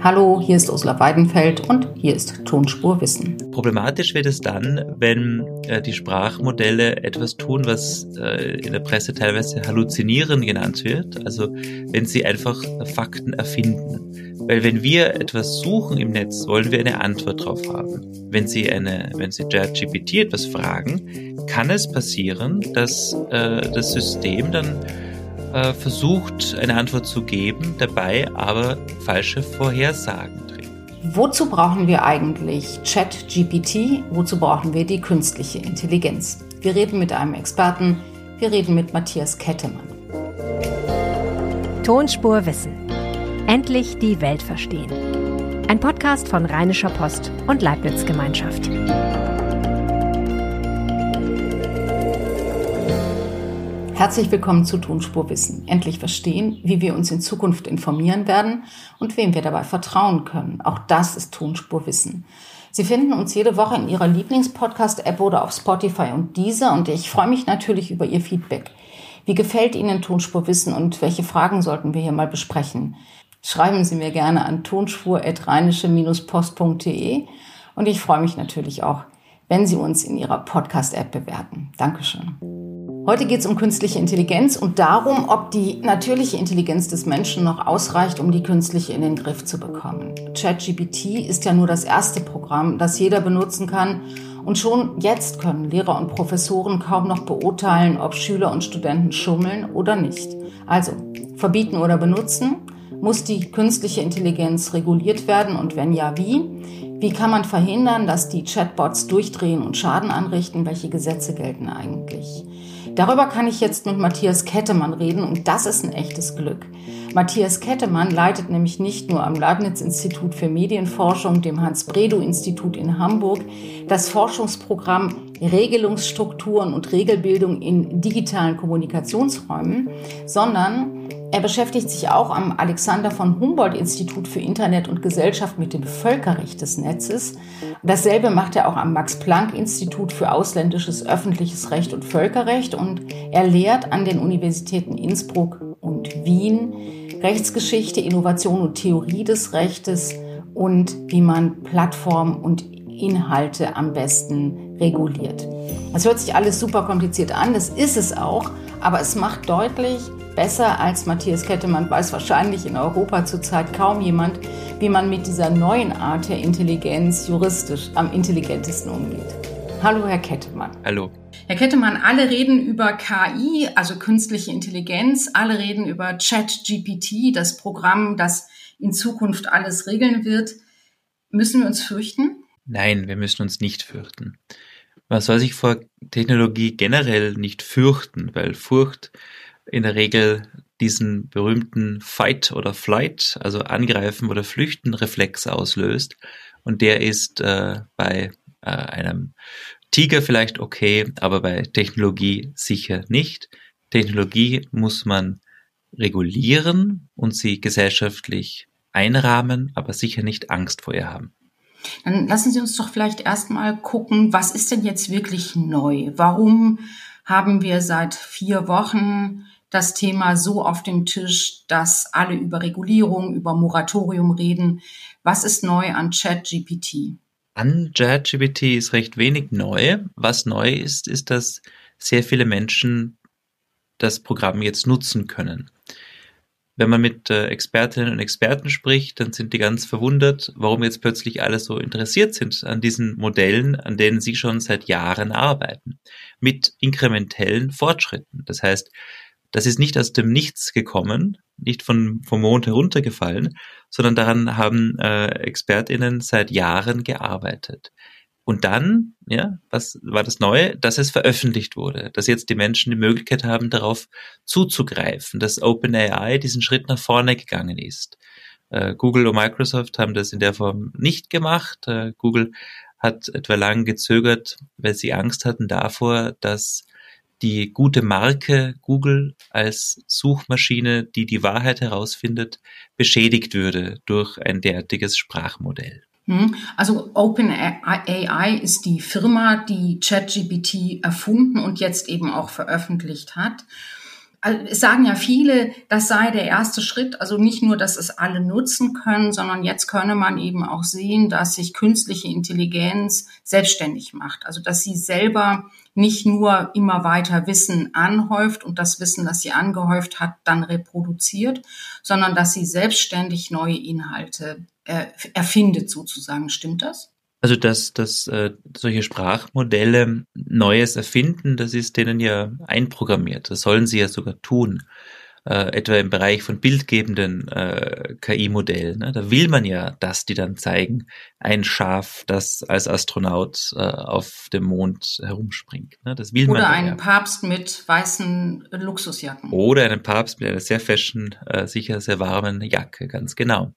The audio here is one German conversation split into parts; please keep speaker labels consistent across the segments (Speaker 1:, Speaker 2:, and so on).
Speaker 1: Hallo, hier ist Ursula Weidenfeld und hier ist Tonspur Wissen.
Speaker 2: Problematisch wird es dann, wenn äh, die Sprachmodelle etwas tun, was äh, in der Presse teilweise halluzinieren genannt wird, also wenn sie einfach Fakten erfinden. Weil wenn wir etwas suchen im Netz, wollen wir eine Antwort darauf haben. Wenn Sie eine, wenn Sie ChatGPT etwas fragen, kann es passieren, dass äh, das System dann äh, versucht, eine Antwort zu geben, dabei aber falsche Vorhersagen trifft.
Speaker 1: Wozu brauchen wir eigentlich ChatGPT? Wozu brauchen wir die künstliche Intelligenz? Wir reden mit einem Experten. Wir reden mit Matthias Kettemann.
Speaker 3: Tonspur Wissen. Endlich die Welt verstehen. Ein Podcast von Rheinischer Post und Leibniz Gemeinschaft.
Speaker 1: Herzlich willkommen zu Tonspur Wissen. Endlich verstehen, wie wir uns in Zukunft informieren werden und wem wir dabei vertrauen können. Auch das ist Tonspur Wissen. Sie finden uns jede Woche in Ihrer Lieblingspodcast-App oder auf Spotify und dieser und ich freue mich natürlich über Ihr Feedback. Wie gefällt Ihnen Tonspur Wissen und welche Fragen sollten wir hier mal besprechen? Schreiben Sie mir gerne an tonspur-post.de und ich freue mich natürlich auch, wenn Sie uns in Ihrer Podcast-App bewerten. Dankeschön. Heute geht es um künstliche Intelligenz und darum, ob die natürliche Intelligenz des Menschen noch ausreicht, um die künstliche in den Griff zu bekommen. ChatGPT ist ja nur das erste Programm, das jeder benutzen kann. Und schon jetzt können Lehrer und Professoren kaum noch beurteilen, ob Schüler und Studenten schummeln oder nicht. Also, verbieten oder benutzen? Muss die künstliche Intelligenz reguliert werden und wenn ja, wie? Wie kann man verhindern, dass die Chatbots durchdrehen und Schaden anrichten? Welche Gesetze gelten eigentlich? Darüber kann ich jetzt mit Matthias Kettemann reden und das ist ein echtes Glück. Matthias Kettemann leitet nämlich nicht nur am Leibniz-Institut für Medienforschung, dem Hans-Bredow-Institut in Hamburg, das Forschungsprogramm Regelungsstrukturen und Regelbildung in digitalen Kommunikationsräumen, sondern er beschäftigt sich auch am Alexander von Humboldt Institut für Internet und Gesellschaft mit dem Völkerrecht des Netzes. Dasselbe macht er auch am Max Planck Institut für ausländisches öffentliches Recht und Völkerrecht und er lehrt an den Universitäten Innsbruck und Wien Rechtsgeschichte, Innovation und Theorie des Rechtes und wie man Plattformen und Inhalte am besten reguliert. Das hört sich alles super kompliziert an, das ist es auch, aber es macht deutlich, besser als Matthias Kettemann weiß wahrscheinlich in Europa zurzeit kaum jemand, wie man mit dieser neuen Art der Intelligenz juristisch am intelligentesten umgeht. Hallo, Herr Kettemann.
Speaker 2: Hallo.
Speaker 1: Herr Kettemann, alle reden über KI, also künstliche Intelligenz, alle reden über ChatGPT, das Programm, das in Zukunft alles regeln wird. Müssen wir uns fürchten?
Speaker 2: Nein, wir müssen uns nicht fürchten. Man soll sich vor Technologie generell nicht fürchten, weil Furcht in der Regel diesen berühmten Fight oder Flight, also Angreifen oder Flüchten Reflex auslöst. Und der ist äh, bei äh, einem Tiger vielleicht okay, aber bei Technologie sicher nicht. Technologie muss man regulieren und sie gesellschaftlich einrahmen, aber sicher nicht Angst vor ihr haben.
Speaker 1: Dann lassen Sie uns doch vielleicht erstmal gucken, was ist denn jetzt wirklich neu? Warum haben wir seit vier Wochen das Thema so auf dem Tisch, dass alle über Regulierung, über Moratorium reden. Was ist neu an ChatGPT?
Speaker 2: An ChatGPT ist recht wenig neu. Was neu ist, ist, dass sehr viele Menschen das Programm jetzt nutzen können. Wenn man mit äh, Expertinnen und Experten spricht, dann sind die ganz verwundert, warum jetzt plötzlich alle so interessiert sind an diesen Modellen, an denen sie schon seit Jahren arbeiten, mit inkrementellen Fortschritten. Das heißt, das ist nicht aus dem Nichts gekommen, nicht von, vom Mond heruntergefallen, sondern daran haben äh, ExpertInnen seit Jahren gearbeitet. Und dann, ja, was war das Neue? Dass es veröffentlicht wurde, dass jetzt die Menschen die Möglichkeit haben, darauf zuzugreifen, dass OpenAI diesen Schritt nach vorne gegangen ist. Äh, Google und Microsoft haben das in der Form nicht gemacht. Äh, Google hat etwa lang gezögert, weil sie Angst hatten davor, dass die gute Marke Google als Suchmaschine, die die Wahrheit herausfindet, beschädigt würde durch ein derartiges Sprachmodell.
Speaker 1: Hm. Also OpenAI ist die Firma, die ChatGPT erfunden und jetzt eben auch veröffentlicht hat. Also es sagen ja viele, das sei der erste Schritt. Also nicht nur, dass es alle nutzen können, sondern jetzt könne man eben auch sehen, dass sich künstliche Intelligenz selbstständig macht. Also dass sie selber nicht nur immer weiter Wissen anhäuft und das Wissen, das sie angehäuft hat, dann reproduziert, sondern dass sie selbstständig neue Inhalte äh, erfindet sozusagen. Stimmt das?
Speaker 2: Also dass, dass äh, solche Sprachmodelle Neues erfinden, das ist denen ja einprogrammiert. Das sollen sie ja sogar tun. Äh, etwa im Bereich von bildgebenden äh, KI-Modellen. Ne? Da will man ja, dass die dann zeigen, ein Schaf, das als Astronaut äh, auf dem Mond herumspringt. Ne? Das will
Speaker 1: Oder
Speaker 2: man.
Speaker 1: Oder einen ja. Papst mit weißen Luxusjacken.
Speaker 2: Oder einen Papst mit einer sehr fashion, äh, sicher sehr warmen Jacke, ganz genau.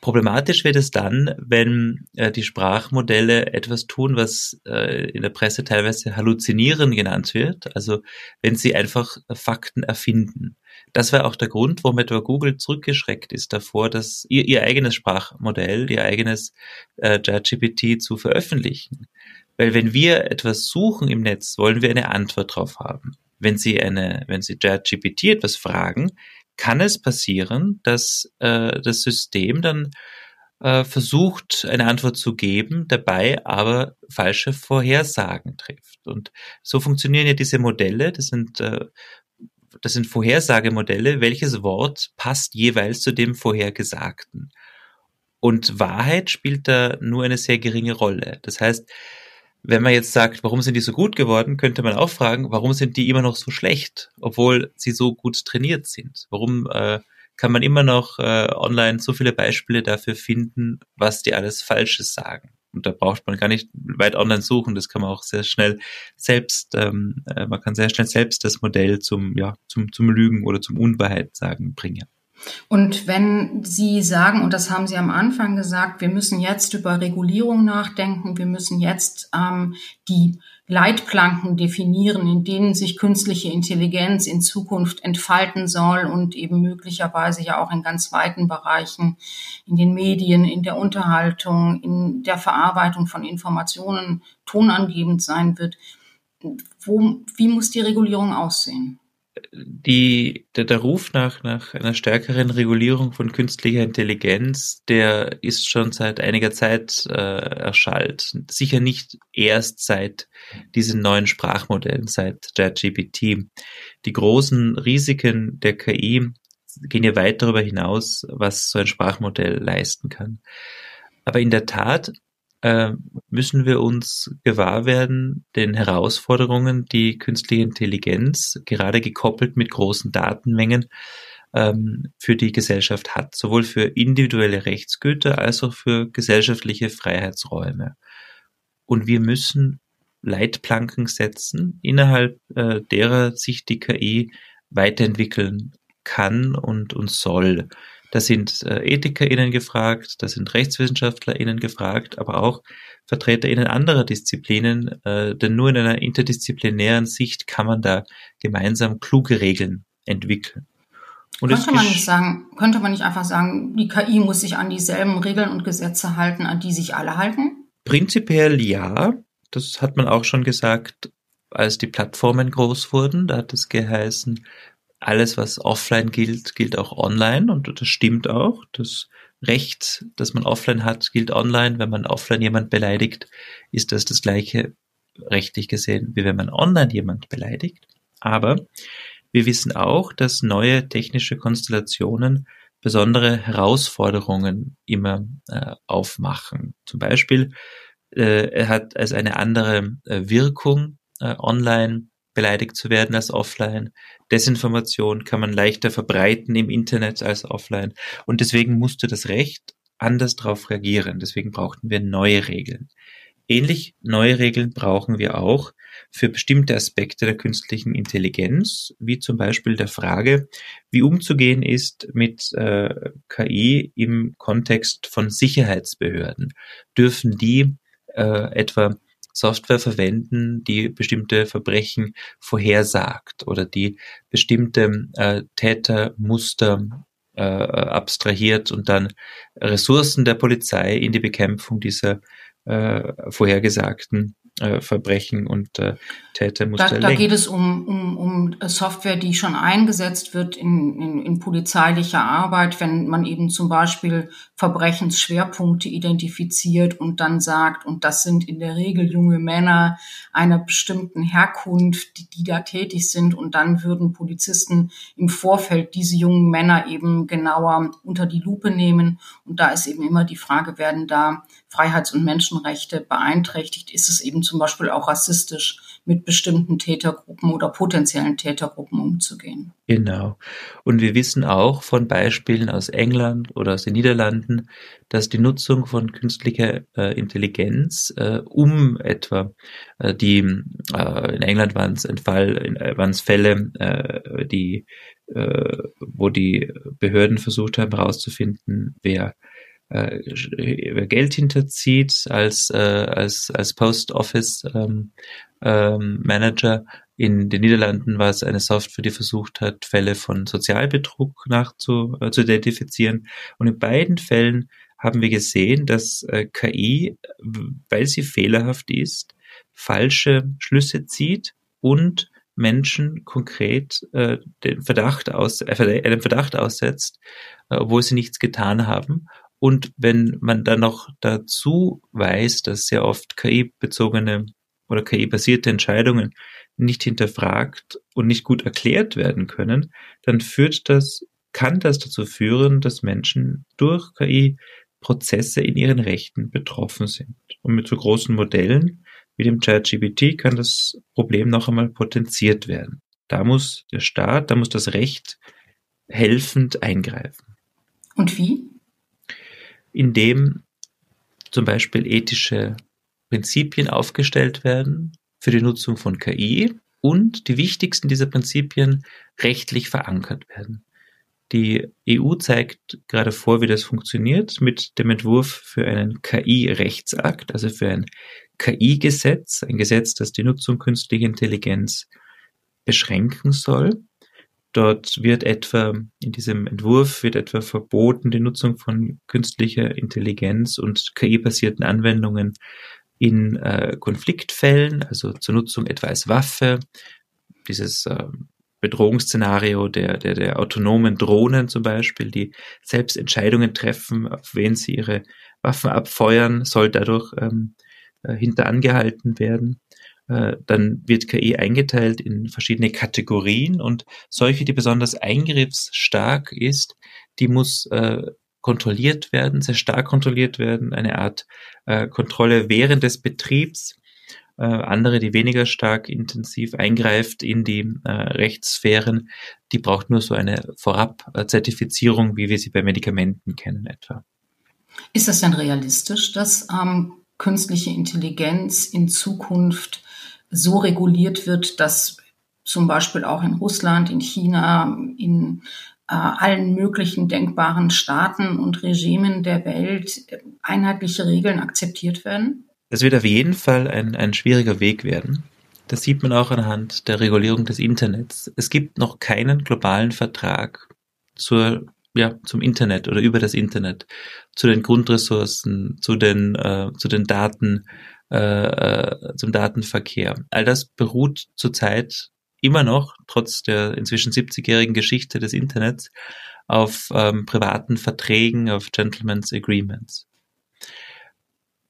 Speaker 2: Problematisch wird es dann, wenn äh, die Sprachmodelle etwas tun, was äh, in der Presse teilweise Halluzinieren genannt wird, also wenn sie einfach Fakten erfinden. Das war auch der Grund, warum etwa Google zurückgeschreckt ist davor, dass ihr, ihr eigenes Sprachmodell, ihr eigenes äh, ChatGPT zu veröffentlichen. Weil wenn wir etwas suchen im Netz, wollen wir eine Antwort drauf haben. Wenn Sie eine, wenn Sie ChatGPT etwas fragen, kann es passieren, dass äh, das System dann äh, versucht, eine Antwort zu geben, dabei aber falsche Vorhersagen trifft. Und so funktionieren ja diese Modelle. Das sind äh, das sind Vorhersagemodelle. Welches Wort passt jeweils zu dem Vorhergesagten? Und Wahrheit spielt da nur eine sehr geringe Rolle. Das heißt, wenn man jetzt sagt, warum sind die so gut geworden, könnte man auch fragen, warum sind die immer noch so schlecht, obwohl sie so gut trainiert sind? Warum äh, kann man immer noch äh, online so viele Beispiele dafür finden, was die alles Falsches sagen? Und da braucht man gar nicht weit online suchen, das kann man auch sehr schnell selbst, ähm, äh, man kann sehr schnell selbst das Modell zum, ja, zum, zum Lügen oder zum Unwahrheit sagen bringen.
Speaker 1: Und wenn Sie sagen, und das haben Sie am Anfang gesagt, wir müssen jetzt über Regulierung nachdenken, wir müssen jetzt ähm, die Leitplanken definieren, in denen sich künstliche Intelligenz in Zukunft entfalten soll und eben möglicherweise ja auch in ganz weiten Bereichen, in den Medien, in der Unterhaltung, in der Verarbeitung von Informationen tonangebend sein wird. Wo, wie muss die Regulierung aussehen?
Speaker 2: Die, der, der Ruf nach, nach einer stärkeren Regulierung von künstlicher Intelligenz, der ist schon seit einiger Zeit äh, erschallt. Sicher nicht erst seit diesen neuen Sprachmodellen, seit ChatGPT. Die großen Risiken der KI gehen ja weit darüber hinaus, was so ein Sprachmodell leisten kann. Aber in der Tat äh, müssen wir uns gewahr werden den Herausforderungen, die künstliche Intelligenz, gerade gekoppelt mit großen Datenmengen, ähm, für die Gesellschaft hat, sowohl für individuelle Rechtsgüter als auch für gesellschaftliche Freiheitsräume. Und wir müssen Leitplanken setzen, innerhalb äh, derer sich die KI weiterentwickeln kann und, und soll. Da sind äh, EthikerInnen gefragt, da sind RechtswissenschaftlerInnen gefragt, aber auch VertreterInnen anderer Disziplinen, äh, denn nur in einer interdisziplinären Sicht kann man da gemeinsam kluge Regeln entwickeln.
Speaker 1: Und könnte man nicht sagen, könnte man nicht einfach sagen, die KI muss sich an dieselben Regeln und Gesetze halten, an die sich alle halten?
Speaker 2: Prinzipiell ja. Das hat man auch schon gesagt, als die Plattformen groß wurden. Da hat es geheißen, alles, was offline gilt, gilt auch online und das stimmt auch. Das Recht, das man offline hat, gilt online. Wenn man offline jemand beleidigt, ist das das gleiche rechtlich gesehen, wie wenn man online jemand beleidigt. Aber wir wissen auch, dass neue technische Konstellationen besondere Herausforderungen immer äh, aufmachen. Zum Beispiel, äh, hat als eine andere äh, Wirkung äh, online beleidigt zu werden als offline. Desinformation kann man leichter verbreiten im Internet als offline. Und deswegen musste das Recht anders darauf reagieren. Deswegen brauchten wir neue Regeln. Ähnlich neue Regeln brauchen wir auch für bestimmte Aspekte der künstlichen Intelligenz, wie zum Beispiel der Frage, wie umzugehen ist mit äh, KI im Kontext von Sicherheitsbehörden. Dürfen die äh, etwa Software verwenden, die bestimmte Verbrechen vorhersagt oder die bestimmte äh, Tätermuster äh, abstrahiert und dann Ressourcen der Polizei in die Bekämpfung dieser äh, vorhergesagten äh, Verbrechen und äh, Täter muss
Speaker 1: da, da geht es um, um, um Software, die schon eingesetzt wird in, in, in polizeilicher Arbeit, wenn man eben zum Beispiel Verbrechensschwerpunkte identifiziert und dann sagt, und das sind in der Regel junge Männer einer bestimmten Herkunft, die, die da tätig sind, und dann würden Polizisten im Vorfeld diese jungen Männer eben genauer unter die Lupe nehmen. Und da ist eben immer die Frage, werden da Freiheits- und Menschenrechte beeinträchtigt? Ist es eben zum Beispiel auch rassistisch mit bestimmten Tätergruppen oder potenziellen Tätergruppen umzugehen?
Speaker 2: Genau. Und wir wissen auch von Beispielen aus England oder aus den Niederlanden, dass die Nutzung von künstlicher äh, Intelligenz äh, um etwa äh, die äh, in England waren es äh, waren es Fälle, äh, die wo die Behörden versucht haben herauszufinden, wer äh, Geld hinterzieht als, äh, als, als Post Office ähm, ähm, Manager. In den Niederlanden war es eine Software, die versucht hat, Fälle von Sozialbetrug nachzu, äh, zu identifizieren. Und in beiden Fällen haben wir gesehen, dass äh, KI, weil sie fehlerhaft ist, falsche Schlüsse zieht und Menschen konkret äh, den Verdacht aus, äh, einen Verdacht aussetzt, äh, obwohl sie nichts getan haben und wenn man dann noch dazu weiß, dass sehr oft KI-bezogene oder KI-basierte Entscheidungen nicht hinterfragt und nicht gut erklärt werden können, dann führt das, kann das dazu führen, dass Menschen durch KI Prozesse in ihren Rechten betroffen sind. Und mit so großen Modellen wie dem ChatGPT kann das Problem noch einmal potenziert werden. Da muss der Staat, da muss das Recht helfend eingreifen.
Speaker 1: Und wie?
Speaker 2: In dem zum Beispiel ethische Prinzipien aufgestellt werden für die Nutzung von KI und die wichtigsten dieser Prinzipien rechtlich verankert werden. Die EU zeigt gerade vor, wie das funktioniert mit dem Entwurf für einen KI-Rechtsakt, also für ein KI-Gesetz, ein Gesetz, das die Nutzung künstlicher Intelligenz beschränken soll. Dort wird etwa, in diesem Entwurf wird etwa verboten, die Nutzung von künstlicher Intelligenz und KI-basierten Anwendungen in äh, Konfliktfällen, also zur Nutzung etwa als Waffe, dieses äh, Bedrohungsszenario der, der, der autonomen Drohnen zum Beispiel, die selbst Entscheidungen treffen, auf wen sie ihre Waffen abfeuern, soll dadurch ähm, äh, hinterangehalten werden. Äh, dann wird KI eingeteilt in verschiedene Kategorien und solche, die besonders eingriffsstark ist, die muss äh, kontrolliert werden, sehr stark kontrolliert werden, eine Art äh, Kontrolle während des Betriebs. Äh, andere, die weniger stark intensiv eingreift in die äh, Rechtssphären, die braucht nur so eine Vorab-Zertifizierung, wie wir sie bei Medikamenten kennen etwa.
Speaker 1: Ist das denn realistisch, dass ähm, künstliche Intelligenz in Zukunft so reguliert wird, dass zum Beispiel auch in Russland, in China, in äh, allen möglichen denkbaren Staaten und Regimen der Welt einheitliche Regeln akzeptiert werden?
Speaker 2: Es wird auf jeden Fall ein, ein schwieriger Weg werden. Das sieht man auch anhand der Regulierung des Internets. Es gibt noch keinen globalen Vertrag zur, ja, zum Internet oder über das Internet, zu den Grundressourcen, zu den, äh, zu den Daten, äh, äh, zum Datenverkehr. All das beruht zurzeit immer noch, trotz der inzwischen 70-jährigen Geschichte des Internets, auf ähm, privaten Verträgen, auf Gentleman's Agreements.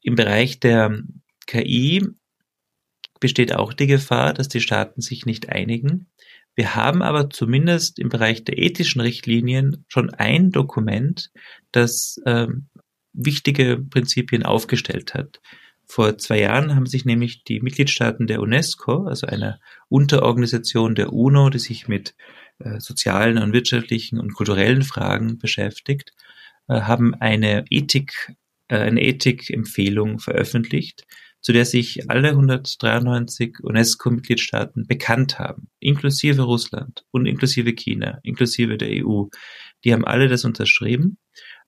Speaker 2: Im Bereich der KI besteht auch die Gefahr, dass die Staaten sich nicht einigen. Wir haben aber zumindest im Bereich der ethischen Richtlinien schon ein Dokument, das ähm, wichtige Prinzipien aufgestellt hat. Vor zwei Jahren haben sich nämlich die Mitgliedstaaten der UNESCO, also einer Unterorganisation der UNO, die sich mit äh, sozialen und wirtschaftlichen und kulturellen Fragen beschäftigt, äh, haben eine Ethik, äh, eine Ethikempfehlung veröffentlicht, zu der sich alle 193 UNESCO-Mitgliedstaaten bekannt haben, inklusive Russland und inklusive China, inklusive der EU. Die haben alle das unterschrieben.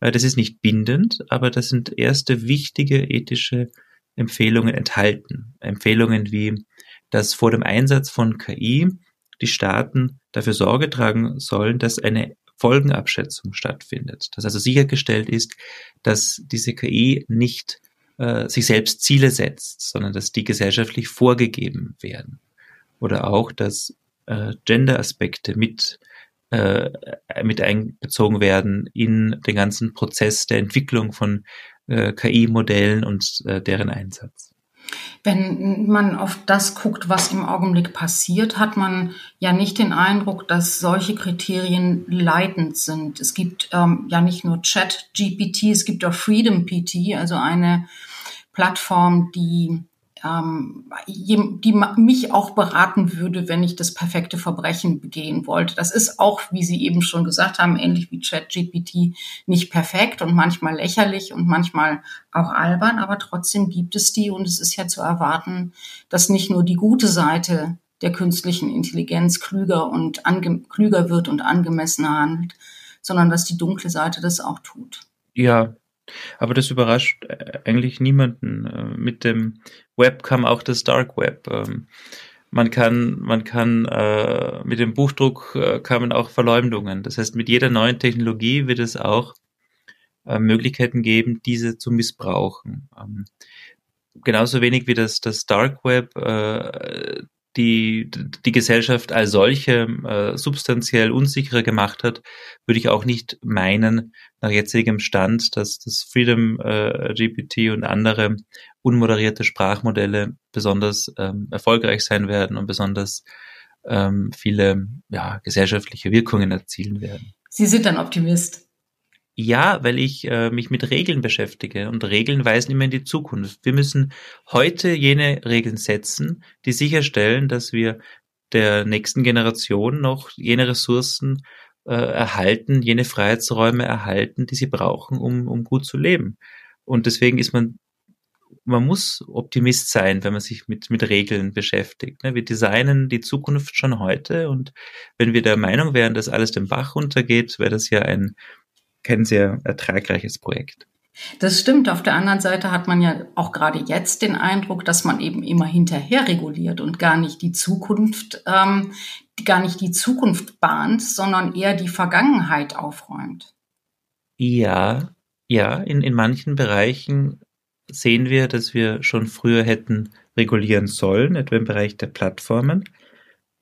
Speaker 2: Das ist nicht bindend, aber das sind erste wichtige ethische Empfehlungen enthalten. Empfehlungen wie, dass vor dem Einsatz von KI die Staaten dafür Sorge tragen sollen, dass eine Folgenabschätzung stattfindet. Dass also sichergestellt ist, dass diese KI nicht äh, sich selbst Ziele setzt, sondern dass die gesellschaftlich vorgegeben werden. Oder auch, dass äh, Gender-Aspekte mit, äh, mit einbezogen werden in den ganzen Prozess der Entwicklung von äh, KI-Modellen und äh, deren Einsatz.
Speaker 1: Wenn man auf das guckt, was im Augenblick passiert, hat man ja nicht den Eindruck, dass solche Kriterien leitend sind. Es gibt ähm, ja nicht nur Chat-GPT, es gibt auch Freedom-PT, also eine Plattform, die die mich auch beraten würde, wenn ich das perfekte Verbrechen begehen wollte. Das ist auch, wie Sie eben schon gesagt haben, ähnlich wie ChatGPT, nicht perfekt und manchmal lächerlich und manchmal auch albern, aber trotzdem gibt es die und es ist ja zu erwarten, dass nicht nur die gute Seite der künstlichen Intelligenz klüger und klüger wird und angemessener handelt, sondern dass die dunkle Seite das auch tut.
Speaker 2: Ja, aber das überrascht äh, eigentlich niemanden. Äh, mit dem Web kam auch das Dark Web. Ähm, man kann, man kann äh, mit dem Buchdruck kamen auch Verleumdungen. Das heißt, mit jeder neuen Technologie wird es auch Möglichkeiten geben, diese zu missbrauchen. Ähm, genauso wenig wie das, das Dark Web die, die Gesellschaft als solche äh, substanziell unsicherer gemacht hat, würde ich auch nicht meinen, nach jetzigem Stand, dass das Freedom äh, GPT und andere unmoderierte Sprachmodelle besonders ähm, erfolgreich sein werden und besonders ähm, viele ja, gesellschaftliche Wirkungen erzielen werden.
Speaker 1: Sie sind ein Optimist.
Speaker 2: Ja, weil ich äh, mich mit Regeln beschäftige und Regeln weisen immer in die Zukunft. Wir müssen heute jene Regeln setzen, die sicherstellen, dass wir der nächsten Generation noch jene Ressourcen äh, erhalten, jene Freiheitsräume erhalten, die sie brauchen, um, um gut zu leben. Und deswegen ist man, man muss Optimist sein, wenn man sich mit, mit Regeln beschäftigt. Ne? Wir designen die Zukunft schon heute und wenn wir der Meinung wären, dass alles den Bach runtergeht, wäre das ja ein kein sehr ertragreiches Projekt.
Speaker 1: Das stimmt. Auf der anderen Seite hat man ja auch gerade jetzt den Eindruck, dass man eben immer hinterher reguliert und gar nicht die Zukunft, ähm, gar nicht die Zukunft bahnt, sondern eher die Vergangenheit aufräumt.
Speaker 2: Ja, ja, in, in manchen Bereichen sehen wir, dass wir schon früher hätten regulieren sollen, etwa im Bereich der Plattformen.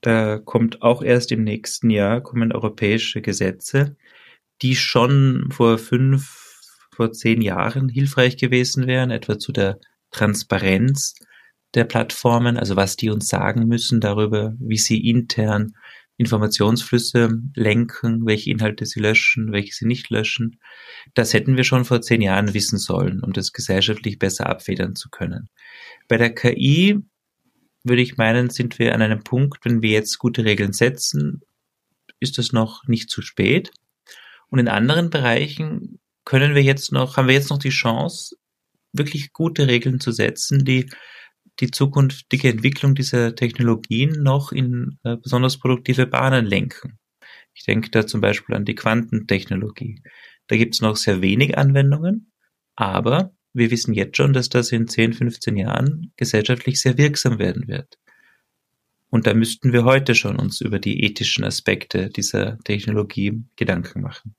Speaker 2: Da kommt auch erst im nächsten Jahr kommen europäische Gesetze, die schon vor fünf, vor zehn Jahren hilfreich gewesen wären, etwa zu der Transparenz der Plattformen, also was die uns sagen müssen darüber, wie sie intern Informationsflüsse lenken, welche Inhalte sie löschen, welche sie nicht löschen. Das hätten wir schon vor zehn Jahren wissen sollen, um das gesellschaftlich besser abfedern zu können. Bei der KI würde ich meinen, sind wir an einem Punkt, wenn wir jetzt gute Regeln setzen, ist es noch nicht zu spät. Und in anderen Bereichen können wir jetzt noch, haben wir jetzt noch die Chance, wirklich gute Regeln zu setzen, die die zukünftige Entwicklung dieser Technologien noch in äh, besonders produktive Bahnen lenken. Ich denke da zum Beispiel an die Quantentechnologie. Da gibt es noch sehr wenig Anwendungen, aber wir wissen jetzt schon, dass das in 10, 15 Jahren gesellschaftlich sehr wirksam werden wird. Und da müssten wir heute schon uns über die ethischen Aspekte dieser Technologie Gedanken machen.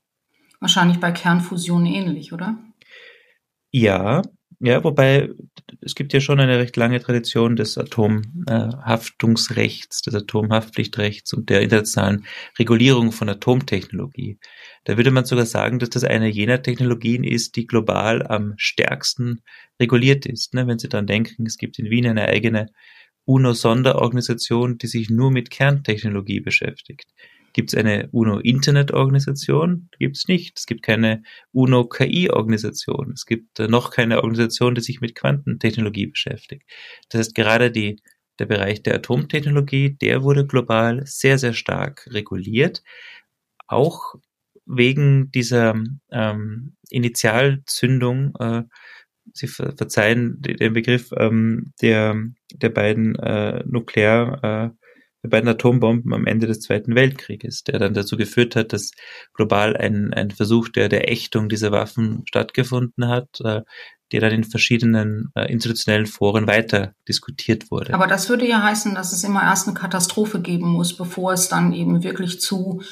Speaker 1: Wahrscheinlich bei Kernfusion ähnlich, oder?
Speaker 2: Ja, ja, wobei es gibt ja schon eine recht lange Tradition des Atomhaftungsrechts, des Atomhaftpflichtrechts und der internationalen Regulierung von Atomtechnologie. Da würde man sogar sagen, dass das eine jener Technologien ist, die global am stärksten reguliert ist. Ne? Wenn Sie dann denken, es gibt in Wien eine eigene UNO-Sonderorganisation, die sich nur mit Kerntechnologie beschäftigt. Gibt es eine UNO-Internet-Organisation? Gibt es nicht. Es gibt keine UNO-KI-Organisation. Es gibt äh, noch keine Organisation, die sich mit Quantentechnologie beschäftigt. Das heißt, gerade die, der Bereich der Atomtechnologie, der wurde global sehr, sehr stark reguliert. Auch wegen dieser ähm, Initialzündung äh, Sie verzeihen den Begriff ähm, der, der beiden äh, Nuklear, der beiden Atombomben am Ende des Zweiten Weltkrieges, der dann dazu geführt hat, dass global ein, ein Versuch der, der Ächtung dieser Waffen stattgefunden hat, äh, der dann in verschiedenen äh, institutionellen Foren weiter diskutiert wurde.
Speaker 1: Aber das würde ja heißen, dass es immer erst eine Katastrophe geben muss, bevor es dann eben wirklich zu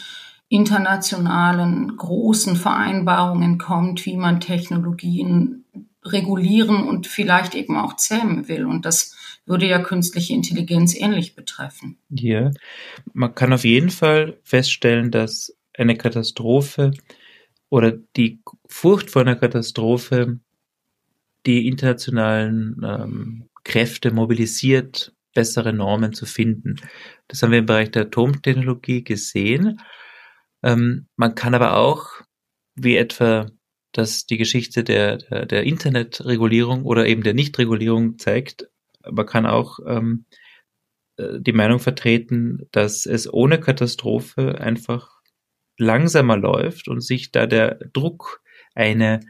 Speaker 1: internationalen großen Vereinbarungen kommt, wie man Technologien regulieren und vielleicht eben auch zähmen will. Und das würde ja künstliche Intelligenz ähnlich betreffen.
Speaker 2: Ja, man kann auf jeden Fall feststellen, dass eine Katastrophe oder die Furcht vor einer Katastrophe die internationalen ähm, Kräfte mobilisiert, bessere Normen zu finden. Das haben wir im Bereich der Atomtechnologie gesehen. Ähm, man kann aber auch, wie etwa das die Geschichte der, der, der Internetregulierung oder eben der Nichtregulierung zeigt, man kann auch ähm, äh, die Meinung vertreten, dass es ohne Katastrophe einfach langsamer läuft und sich da der Druck, eine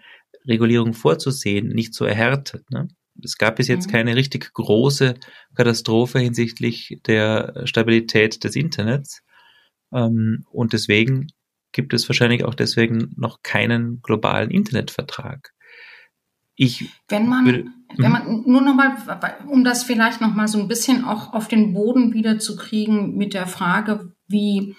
Speaker 2: Regulierung vorzusehen, nicht so erhärtet. Ne? Es gab bis jetzt mhm. keine richtig große Katastrophe hinsichtlich der Stabilität des Internets. Ähm, und deswegen gibt es wahrscheinlich auch deswegen noch keinen globalen Internetvertrag.
Speaker 1: Ich wenn man, würde, wenn man mhm. nur noch mal, um das vielleicht noch mal so ein bisschen auch auf den Boden wieder zu kriegen mit der Frage, wie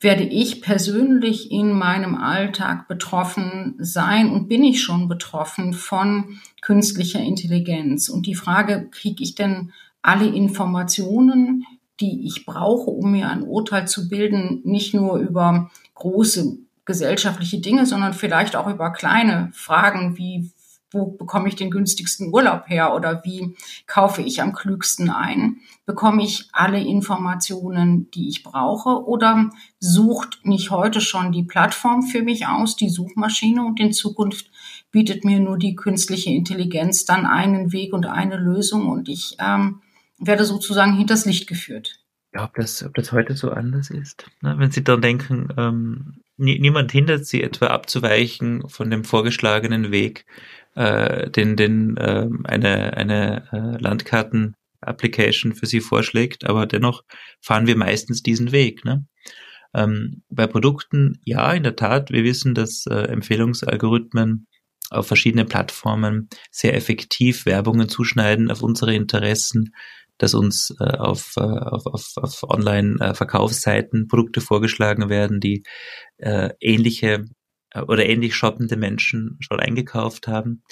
Speaker 1: werde ich persönlich in meinem Alltag betroffen sein und bin ich schon betroffen von künstlicher Intelligenz? Und die Frage, kriege ich denn alle Informationen, die ich brauche, um mir ein Urteil zu bilden, nicht nur über große gesellschaftliche Dinge, sondern vielleicht auch über kleine Fragen wie wo bekomme ich den günstigsten Urlaub her oder wie kaufe ich am klügsten ein? Bekomme ich alle Informationen, die ich brauche oder sucht nicht heute schon die Plattform für mich aus, die Suchmaschine und in Zukunft bietet mir nur die künstliche Intelligenz dann einen Weg und eine Lösung und ich ähm, werde sozusagen hinters Licht geführt.
Speaker 2: Ja, ob das, ob das heute so anders ist. Ne? Wenn Sie dann denken, ähm, niemand hindert Sie etwa abzuweichen von dem vorgeschlagenen Weg, äh, den, den äh, eine, eine äh, Landkarten-Application für sie vorschlägt, aber dennoch fahren wir meistens diesen Weg. Ne? Ähm, bei Produkten, ja, in der Tat, wir wissen, dass äh, Empfehlungsalgorithmen auf verschiedenen Plattformen sehr effektiv Werbungen zuschneiden auf unsere Interessen, dass uns äh, auf, äh, auf, auf, auf Online-Verkaufsseiten Produkte vorgeschlagen werden, die äh, ähnliche oder ähnlich shoppende Menschen schon eingekauft haben.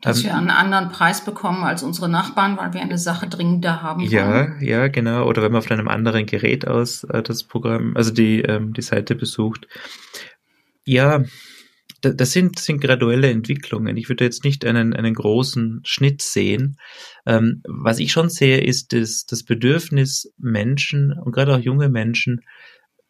Speaker 1: Dass ähm, wir einen anderen Preis bekommen als unsere Nachbarn, weil wir eine Sache dringender haben
Speaker 2: ja, wollen. Ja, genau. Oder wenn man auf einem anderen Gerät aus äh, das Programm, also die, ähm, die Seite besucht. Ja, das sind, sind graduelle Entwicklungen. Ich würde jetzt nicht einen, einen großen Schnitt sehen. Ähm, was ich schon sehe, ist das, das Bedürfnis Menschen und gerade auch junge Menschen,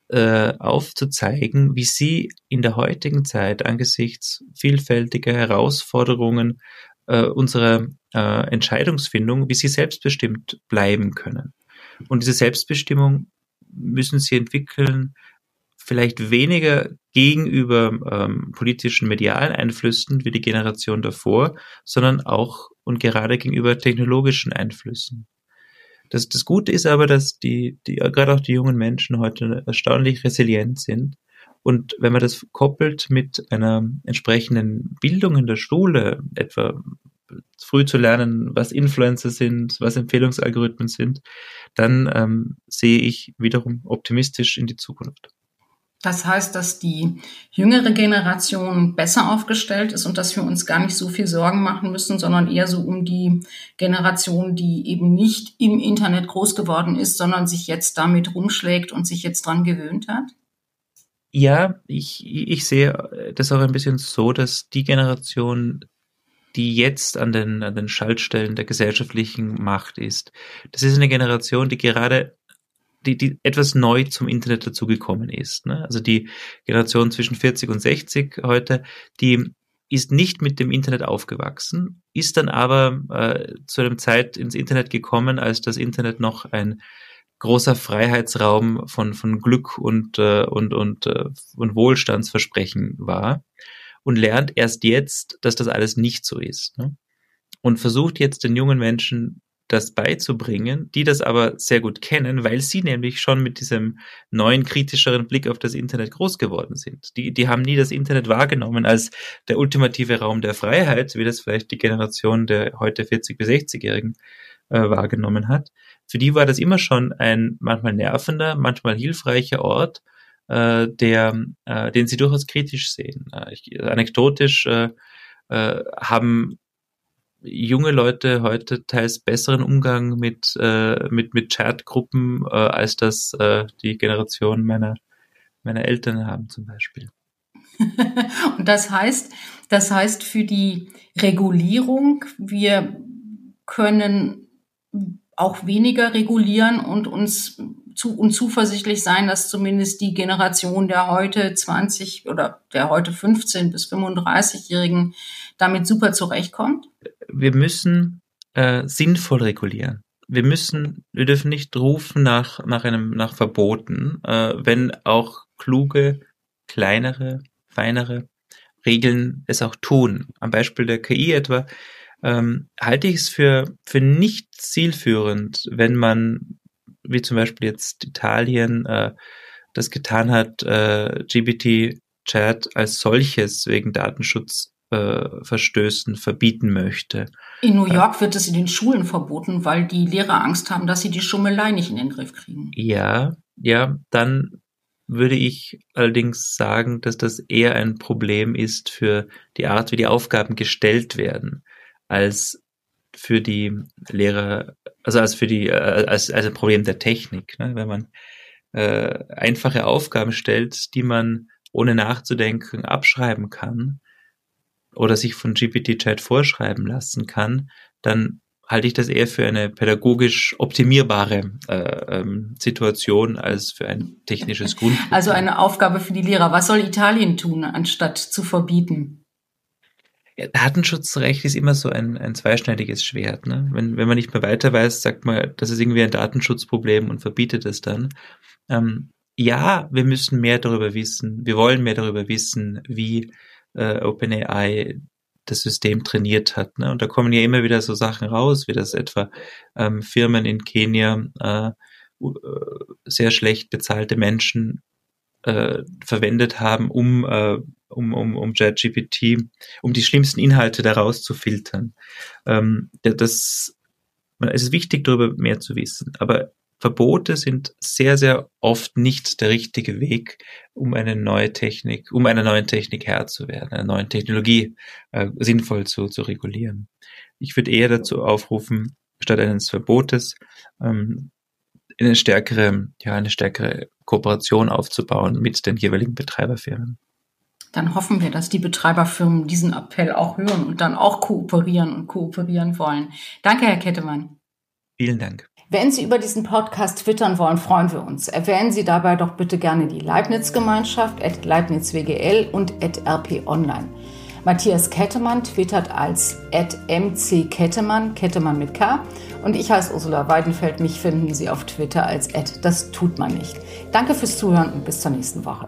Speaker 2: äh, aufzuzeigen, wie sie in der heutigen Zeit angesichts vielfältiger Herausforderungen äh, unserer äh, Entscheidungsfindung, wie sie selbstbestimmt bleiben können. Und diese Selbstbestimmung müssen sie entwickeln, vielleicht weniger gegenüber ähm, politischen medialen Einflüssen wie die Generation davor, sondern auch und gerade gegenüber technologischen Einflüssen. Das, das Gute ist aber, dass die, die, gerade auch die jungen Menschen heute erstaunlich resilient sind. Und wenn man das koppelt mit einer entsprechenden Bildung in der Schule, etwa früh zu lernen, was Influencer sind, was Empfehlungsalgorithmen sind, dann ähm, sehe ich wiederum optimistisch in die Zukunft.
Speaker 1: Das heißt, dass die jüngere Generation besser aufgestellt ist und dass wir uns gar nicht so viel Sorgen machen müssen, sondern eher so um die Generation, die eben nicht im Internet groß geworden ist, sondern sich jetzt damit rumschlägt und sich jetzt dran gewöhnt hat?
Speaker 2: Ja, ich, ich sehe das auch ein bisschen so, dass die Generation, die jetzt an den, an den Schaltstellen der gesellschaftlichen Macht ist, das ist eine Generation, die gerade die, die etwas neu zum Internet dazugekommen ist. Ne? Also die Generation zwischen 40 und 60 heute, die ist nicht mit dem Internet aufgewachsen, ist dann aber äh, zu einem Zeit ins Internet gekommen, als das Internet noch ein großer Freiheitsraum von, von Glück und, äh, und, und, äh, und Wohlstandsversprechen war und lernt erst jetzt, dass das alles nicht so ist. Ne? Und versucht jetzt den jungen Menschen das beizubringen, die das aber sehr gut kennen, weil sie nämlich schon mit diesem neuen, kritischeren Blick auf das Internet groß geworden sind. Die, die haben nie das Internet wahrgenommen als der ultimative Raum der Freiheit, wie das vielleicht die Generation der heute 40- bis 60-Jährigen äh, wahrgenommen hat. Für die war das immer schon ein manchmal nervender, manchmal hilfreicher Ort, äh, der, äh, den sie durchaus kritisch sehen. Äh, ich, anekdotisch äh, äh, haben junge Leute heute teils besseren Umgang mit, äh, mit, mit Chatgruppen, äh, als das äh, die Generation meiner, meiner Eltern haben zum Beispiel.
Speaker 1: Und das heißt, das heißt für die Regulierung, wir können auch weniger regulieren und uns zu, und zuversichtlich sein, dass zumindest die Generation der heute 20 oder der heute 15 bis 35-Jährigen damit super zurechtkommt?
Speaker 2: Wir müssen äh, sinnvoll regulieren. Wir müssen, wir dürfen nicht rufen nach, nach einem, nach Verboten, äh, wenn auch kluge, kleinere, feinere Regeln es auch tun. Am Beispiel der KI etwa ähm, halte ich es für, für nicht zielführend, wenn man, wie zum Beispiel jetzt Italien, äh, das getan hat, äh, GBT-Chat als solches wegen Datenschutzverstößen äh, verbieten möchte.
Speaker 1: In New York wird es in den Schulen verboten, weil die Lehrer Angst haben, dass sie die Schummelei nicht in den Griff kriegen.
Speaker 2: Ja, ja, dann würde ich allerdings sagen, dass das eher ein Problem ist für die Art, wie die Aufgaben gestellt werden als für die Lehrer, also als für die, äh, als, als ein Problem der Technik. Ne? Wenn man äh, einfache Aufgaben stellt, die man ohne nachzudenken abschreiben kann oder sich von GPT-Chat vorschreiben lassen kann, dann halte ich das eher für eine pädagogisch optimierbare äh, ähm, Situation als für ein technisches Grund.
Speaker 1: Also eine Aufgabe für die Lehrer. Was soll Italien tun, anstatt zu verbieten?
Speaker 2: Ja, Datenschutzrecht ist immer so ein, ein zweischneidiges Schwert. Ne? Wenn, wenn man nicht mehr weiter weiß, sagt man, das ist irgendwie ein Datenschutzproblem und verbietet es dann. Ähm, ja, wir müssen mehr darüber wissen. Wir wollen mehr darüber wissen, wie äh, OpenAI das System trainiert hat. Ne? Und da kommen ja immer wieder so Sachen raus, wie das etwa ähm, Firmen in Kenia äh, äh sehr schlecht bezahlte Menschen äh, verwendet haben, um, äh, um, um, um JetGPT, um die schlimmsten Inhalte daraus zu filtern. Ähm, das, es ist wichtig, darüber mehr zu wissen, aber Verbote sind sehr, sehr oft nicht der richtige Weg, um eine neue Technik, um einer neuen Technik Herr zu werden, einer neuen Technologie äh, sinnvoll zu, zu regulieren. Ich würde eher dazu aufrufen, statt eines Verbotes ähm, eine stärkere, ja, eine stärkere Kooperation aufzubauen mit den jeweiligen Betreiberfirmen.
Speaker 1: Dann hoffen wir, dass die Betreiberfirmen diesen Appell auch hören und dann auch kooperieren und kooperieren wollen. Danke, Herr Kettemann.
Speaker 2: Vielen Dank.
Speaker 1: Wenn Sie über diesen Podcast twittern wollen, freuen wir uns. Erwähnen Sie dabei doch bitte gerne die Leibniz-Gemeinschaft, at LeibnizWGL und at RP Online. Matthias Kettemann twittert als @mckettemann, Kettemann mit K. Und ich heiße Ursula Weidenfeld. Mich finden Sie auf Twitter als das tut man nicht. Danke fürs Zuhören und bis zur nächsten Woche.